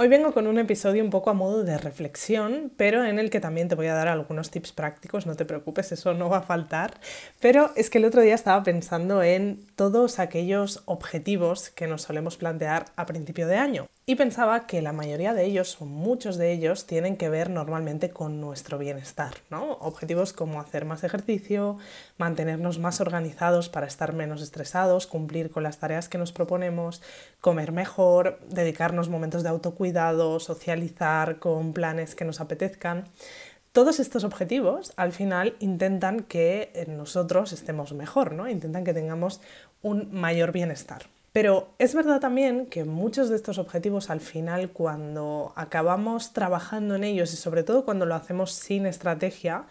Hoy vengo con un episodio un poco a modo de reflexión, pero en el que también te voy a dar algunos tips prácticos, no te preocupes, eso no va a faltar. Pero es que el otro día estaba pensando en todos aquellos objetivos que nos solemos plantear a principio de año. Y pensaba que la mayoría de ellos, o muchos de ellos, tienen que ver normalmente con nuestro bienestar, ¿no? Objetivos como hacer más ejercicio, mantenernos más organizados para estar menos estresados, cumplir con las tareas que nos proponemos, comer mejor, dedicarnos momentos de autocuidado, socializar con planes que nos apetezcan. Todos estos objetivos al final intentan que nosotros estemos mejor, ¿no? Intentan que tengamos un mayor bienestar. Pero es verdad también que muchos de estos objetivos al final cuando acabamos trabajando en ellos y sobre todo cuando lo hacemos sin estrategia,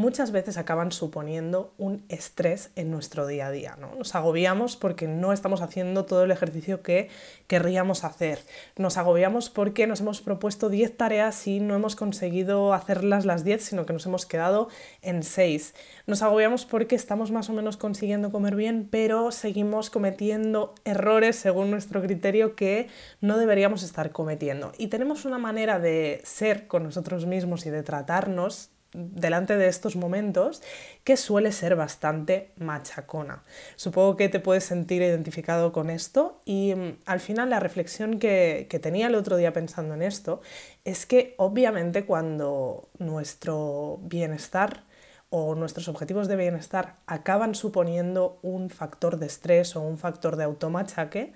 muchas veces acaban suponiendo un estrés en nuestro día a día. ¿no? Nos agobiamos porque no estamos haciendo todo el ejercicio que querríamos hacer. Nos agobiamos porque nos hemos propuesto 10 tareas y no hemos conseguido hacerlas las 10, sino que nos hemos quedado en 6. Nos agobiamos porque estamos más o menos consiguiendo comer bien, pero seguimos cometiendo errores según nuestro criterio que no deberíamos estar cometiendo. Y tenemos una manera de ser con nosotros mismos y de tratarnos delante de estos momentos que suele ser bastante machacona. Supongo que te puedes sentir identificado con esto y mm, al final la reflexión que, que tenía el otro día pensando en esto es que obviamente cuando nuestro bienestar o nuestros objetivos de bienestar acaban suponiendo un factor de estrés o un factor de automachaque,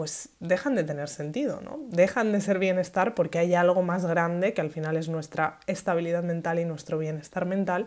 pues dejan de tener sentido, ¿no? Dejan de ser bienestar porque hay algo más grande que al final es nuestra estabilidad mental y nuestro bienestar mental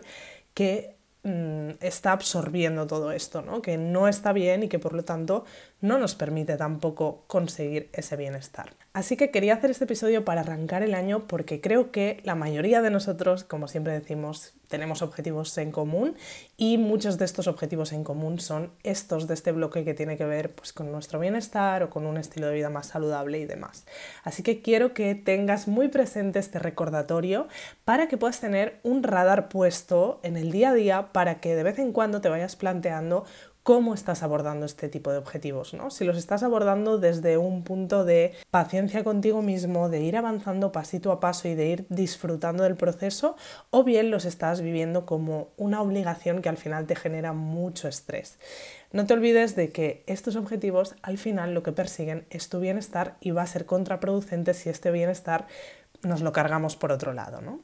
que mm, está absorbiendo todo esto, ¿no? Que no está bien y que por lo tanto no nos permite tampoco conseguir ese bienestar. Así que quería hacer este episodio para arrancar el año porque creo que la mayoría de nosotros, como siempre decimos, tenemos objetivos en común y muchos de estos objetivos en común son estos de este bloque que tiene que ver pues, con nuestro bienestar o con un estilo de vida más saludable y demás. Así que quiero que tengas muy presente este recordatorio para que puedas tener un radar puesto en el día a día para que de vez en cuando te vayas planteando cómo estás abordando este tipo de objetivos, ¿no? Si los estás abordando desde un punto de paciencia contigo mismo, de ir avanzando pasito a paso y de ir disfrutando del proceso, o bien los estás viviendo como una obligación que al final te genera mucho estrés. No te olvides de que estos objetivos al final lo que persiguen es tu bienestar y va a ser contraproducente si este bienestar nos lo cargamos por otro lado, ¿no?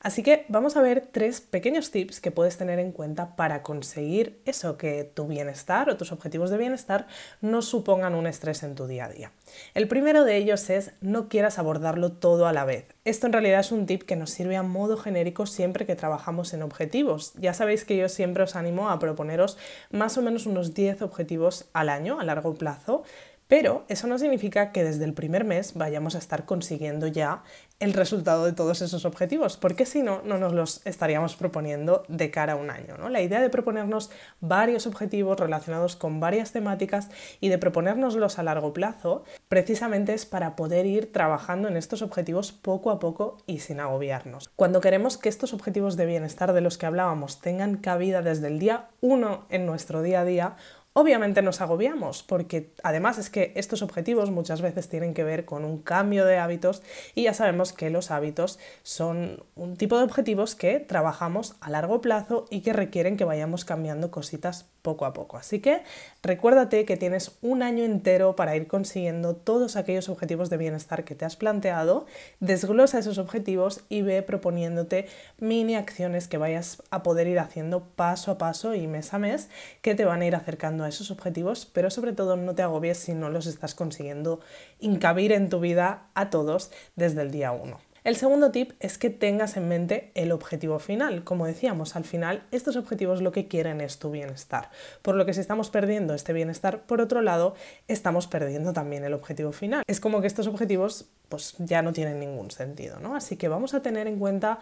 Así que vamos a ver tres pequeños tips que puedes tener en cuenta para conseguir eso, que tu bienestar o tus objetivos de bienestar no supongan un estrés en tu día a día. El primero de ellos es no quieras abordarlo todo a la vez. Esto en realidad es un tip que nos sirve a modo genérico siempre que trabajamos en objetivos. Ya sabéis que yo siempre os animo a proponeros más o menos unos 10 objetivos al año a largo plazo pero eso no significa que desde el primer mes vayamos a estar consiguiendo ya el resultado de todos esos objetivos, porque si no, no nos los estaríamos proponiendo de cara a un año. ¿no? La idea de proponernos varios objetivos relacionados con varias temáticas y de proponérnoslos a largo plazo, precisamente es para poder ir trabajando en estos objetivos poco a poco y sin agobiarnos. Cuando queremos que estos objetivos de bienestar de los que hablábamos tengan cabida desde el día 1 en nuestro día a día, Obviamente nos agobiamos porque además es que estos objetivos muchas veces tienen que ver con un cambio de hábitos y ya sabemos que los hábitos son un tipo de objetivos que trabajamos a largo plazo y que requieren que vayamos cambiando cositas poco a poco. Así que recuérdate que tienes un año entero para ir consiguiendo todos aquellos objetivos de bienestar que te has planteado, desglosa esos objetivos y ve proponiéndote mini acciones que vayas a poder ir haciendo paso a paso y mes a mes que te van a ir acercando esos objetivos, pero sobre todo no te agobies si no los estás consiguiendo incabir en tu vida a todos desde el día 1. El segundo tip es que tengas en mente el objetivo final. Como decíamos, al final estos objetivos lo que quieren es tu bienestar. Por lo que si estamos perdiendo este bienestar, por otro lado, estamos perdiendo también el objetivo final. Es como que estos objetivos pues ya no tienen ningún sentido, ¿no? Así que vamos a tener en cuenta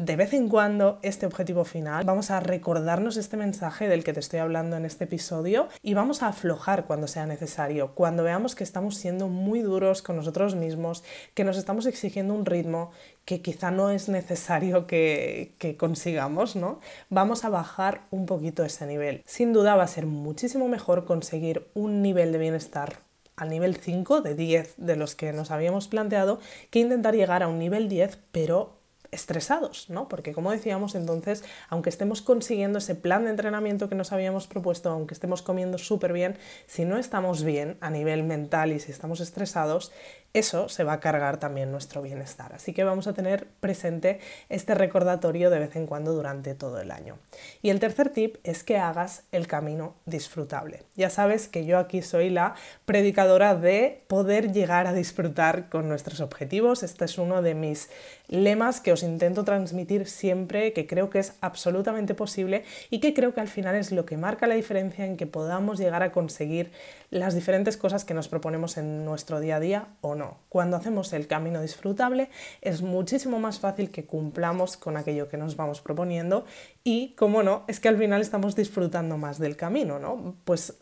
de vez en cuando este objetivo final, vamos a recordarnos este mensaje del que te estoy hablando en este episodio y vamos a aflojar cuando sea necesario, cuando veamos que estamos siendo muy duros con nosotros mismos, que nos estamos exigiendo un ritmo que quizá no es necesario que, consigamos, ¿no? Vamos a bajar un poquito ese nivel. Sin duda va a ser muchísimo mejor conseguir un nivel de bienestar al nivel 5 de 10 de los que nos habíamos planteado que intentar llegar a un nivel 10 pero estresados, ¿no? Porque como decíamos entonces, aunque estemos consiguiendo ese plan de entrenamiento que nos habíamos propuesto, aunque estemos comiendo súper bien, si no estamos bien a nivel mental y si estamos estresados, eso se va a cargar también nuestro bienestar. Así que vamos a tener presente este recordatorio de vez en cuando durante todo el año. Y el tercer tip es que hagas el camino disfrutable. Ya sabes que yo aquí soy la predicadora de poder llegar a disfrutar con nuestros objetivos. Este es uno de mis lemas que os intento transmitir siempre, que creo que es absolutamente posible y que creo que al final es lo que marca la diferencia en que podamos llegar a conseguir las diferentes cosas que nos proponemos en nuestro día a día o no. Cuando hacemos el camino disfrutable es muchísimo más fácil que cumplamos con aquello que nos vamos proponiendo y, como no, es que al final estamos disfrutando más del camino, ¿no? Pues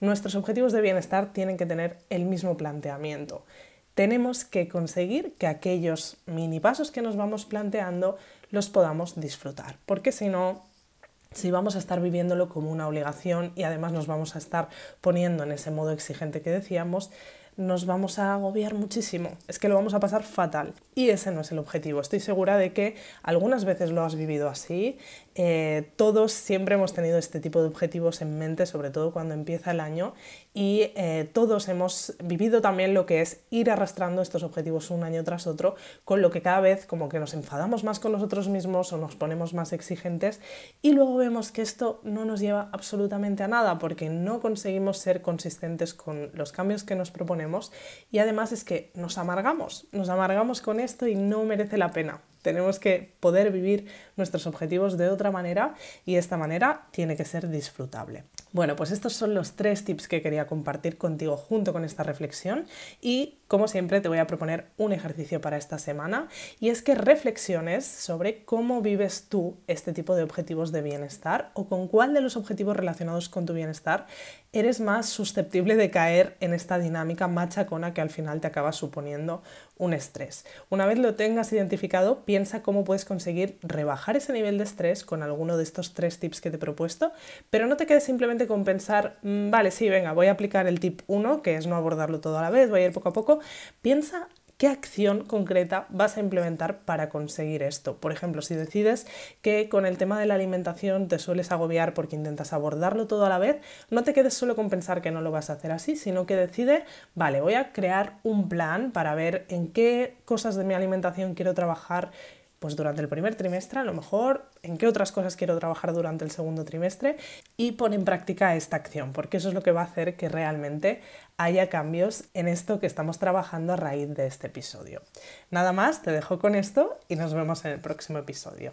nuestros objetivos de bienestar tienen que tener el mismo planteamiento. Tenemos que conseguir que aquellos mini pasos que nos vamos planteando los podamos disfrutar, porque si no, si vamos a estar viviéndolo como una obligación y además nos vamos a estar poniendo en ese modo exigente que decíamos, nos vamos a agobiar muchísimo, es que lo vamos a pasar fatal. Y ese no es el objetivo. Estoy segura de que algunas veces lo has vivido así. Eh, todos siempre hemos tenido este tipo de objetivos en mente, sobre todo cuando empieza el año, y eh, todos hemos vivido también lo que es ir arrastrando estos objetivos un año tras otro, con lo que cada vez como que nos enfadamos más con nosotros mismos o nos ponemos más exigentes y luego vemos que esto no nos lleva absolutamente a nada porque no conseguimos ser consistentes con los cambios que nos y además es que nos amargamos, nos amargamos con esto y no merece la pena. Tenemos que poder vivir nuestros objetivos de otra manera y esta manera tiene que ser disfrutable. Bueno, pues estos son los tres tips que quería compartir contigo junto con esta reflexión y como siempre te voy a proponer un ejercicio para esta semana y es que reflexiones sobre cómo vives tú este tipo de objetivos de bienestar o con cuál de los objetivos relacionados con tu bienestar eres más susceptible de caer en esta dinámica machacona que al final te acaba suponiendo un estrés. Una vez lo tengas identificado, piensa cómo puedes conseguir rebajar ese nivel de estrés con alguno de estos tres tips que te he propuesto, pero no te quedes simplemente con pensar, mm, vale, sí, venga, voy a aplicar el tip 1, que es no abordarlo todo a la vez, voy a ir poco a poco. Piensa ¿Qué acción concreta vas a implementar para conseguir esto? Por ejemplo, si decides que con el tema de la alimentación te sueles agobiar porque intentas abordarlo todo a la vez, no te quedes solo con pensar que no lo vas a hacer así, sino que decide, vale, voy a crear un plan para ver en qué cosas de mi alimentación quiero trabajar pues durante el primer trimestre, a lo mejor en qué otras cosas quiero trabajar durante el segundo trimestre y pon en práctica esta acción, porque eso es lo que va a hacer que realmente haya cambios en esto que estamos trabajando a raíz de este episodio. Nada más, te dejo con esto y nos vemos en el próximo episodio.